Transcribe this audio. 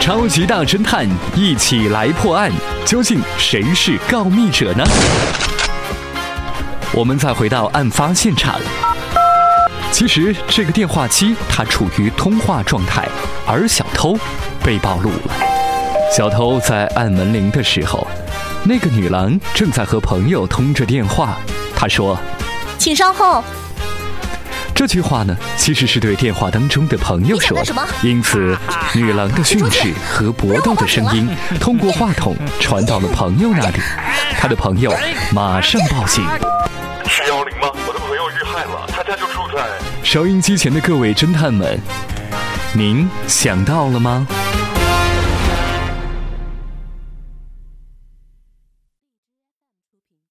超级大侦探，一起来破案。究竟谁是告密者呢？我们再回到案发现场。其实这个电话机它处于通话状态，而小偷被暴露了。小偷在按门铃的时候，那个女郎正在和朋友通着电话。她说：“请稍后。”这句话呢，其实是对电话当中的朋友说的。因此，女郎的训斥和搏斗的声音通过话筒传到了朋友那里。他的朋友马上报警。是幺零吗？我的朋友遇害了，他家就住在……收音机前的各位侦探们，您想到了吗？